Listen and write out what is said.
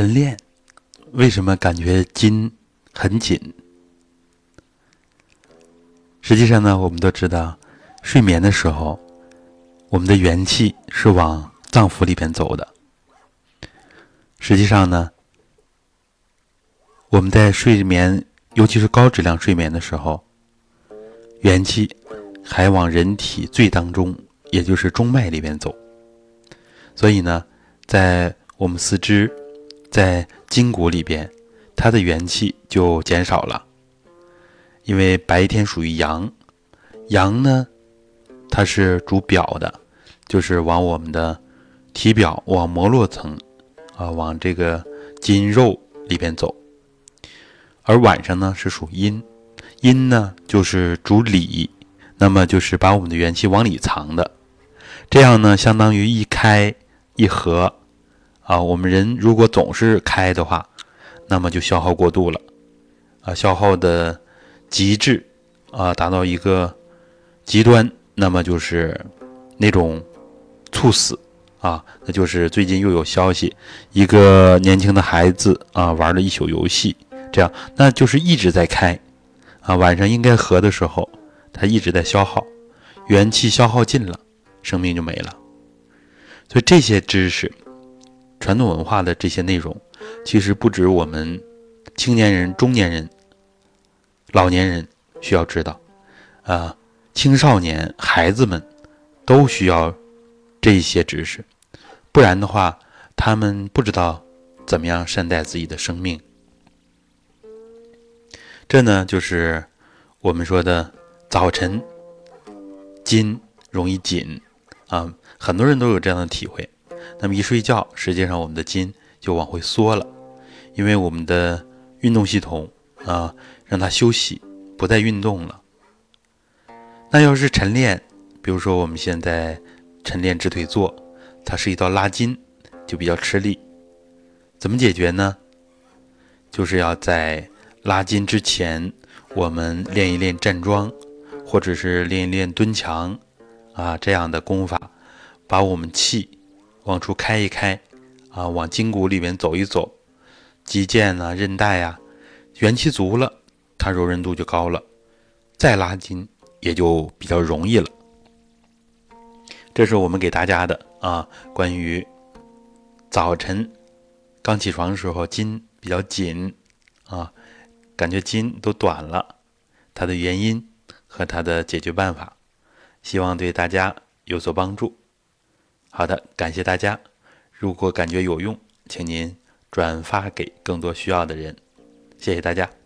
晨练为什么感觉筋很紧？实际上呢，我们都知道，睡眠的时候，我们的元气是往脏腑里边走的。实际上呢，我们在睡眠，尤其是高质量睡眠的时候，元气还往人体最当中，也就是中脉里边走。所以呢，在我们四肢。在筋骨里边，它的元气就减少了，因为白天属于阳，阳呢，它是主表的，就是往我们的体表、往膜络层啊，往这个筋肉里边走。而晚上呢是属阴，阴呢就是主里，那么就是把我们的元气往里藏的，这样呢相当于一开一合。啊，我们人如果总是开的话，那么就消耗过度了，啊，消耗的极致啊，达到一个极端，那么就是那种猝死啊，那就是最近又有消息，一个年轻的孩子啊，玩了一宿游戏，这样，那就是一直在开，啊，晚上应该合的时候，他一直在消耗，元气消耗尽了，生命就没了，所以这些知识。传统文化的这些内容，其实不止我们青年人、中年人、老年人需要知道，啊，青少年、孩子们都需要这些知识，不然的话，他们不知道怎么样善待自己的生命。这呢，就是我们说的早晨筋容易紧啊，很多人都有这样的体会。那么一睡觉，实际上我们的筋就往回缩了，因为我们的运动系统啊，让它休息，不再运动了。那要是晨练，比如说我们现在晨练直腿坐，它是一道拉筋，就比较吃力。怎么解决呢？就是要在拉筋之前，我们练一练站桩，或者是练一练蹲墙，啊，这样的功法，把我们气。往出开一开，啊，往筋骨里面走一走，肌腱啊、韧带呀，元气足了，它柔韧度就高了，再拉筋也就比较容易了。这是我们给大家的啊，关于早晨刚起床的时候筋比较紧啊，感觉筋都短了，它的原因和它的解决办法，希望对大家有所帮助。好的，感谢大家。如果感觉有用，请您转发给更多需要的人。谢谢大家。